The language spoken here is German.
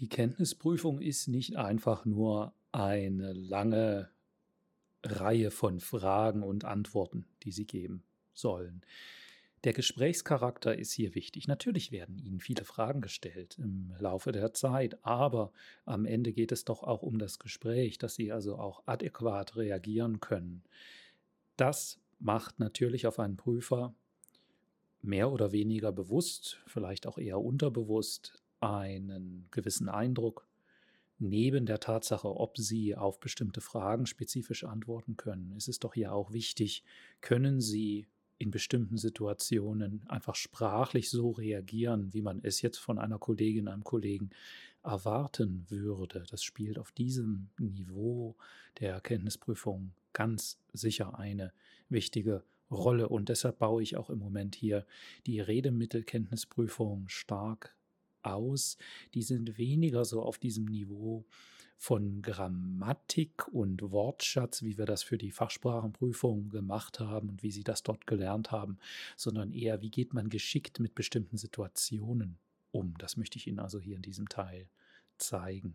Die Kenntnisprüfung ist nicht einfach nur eine lange Reihe von Fragen und Antworten, die Sie geben sollen. Der Gesprächscharakter ist hier wichtig. Natürlich werden Ihnen viele Fragen gestellt im Laufe der Zeit, aber am Ende geht es doch auch um das Gespräch, dass Sie also auch adäquat reagieren können. Das macht natürlich auf einen Prüfer mehr oder weniger bewusst, vielleicht auch eher unterbewusst, einen gewissen Eindruck. Neben der Tatsache, ob Sie auf bestimmte Fragen spezifisch antworten können, ist es doch hier auch wichtig, können Sie in bestimmten Situationen einfach sprachlich so reagieren, wie man es jetzt von einer Kollegin, einem Kollegen erwarten würde. Das spielt auf diesem Niveau der Erkenntnisprüfung ganz sicher eine wichtige Rolle. Und deshalb baue ich auch im Moment hier die Redemittelkenntnisprüfung stark aus. Die sind weniger so auf diesem Niveau von Grammatik und Wortschatz, wie wir das für die Fachsprachenprüfung gemacht haben und wie Sie das dort gelernt haben, sondern eher, wie geht man geschickt mit bestimmten Situationen um. Das möchte ich Ihnen also hier in diesem Teil zeigen.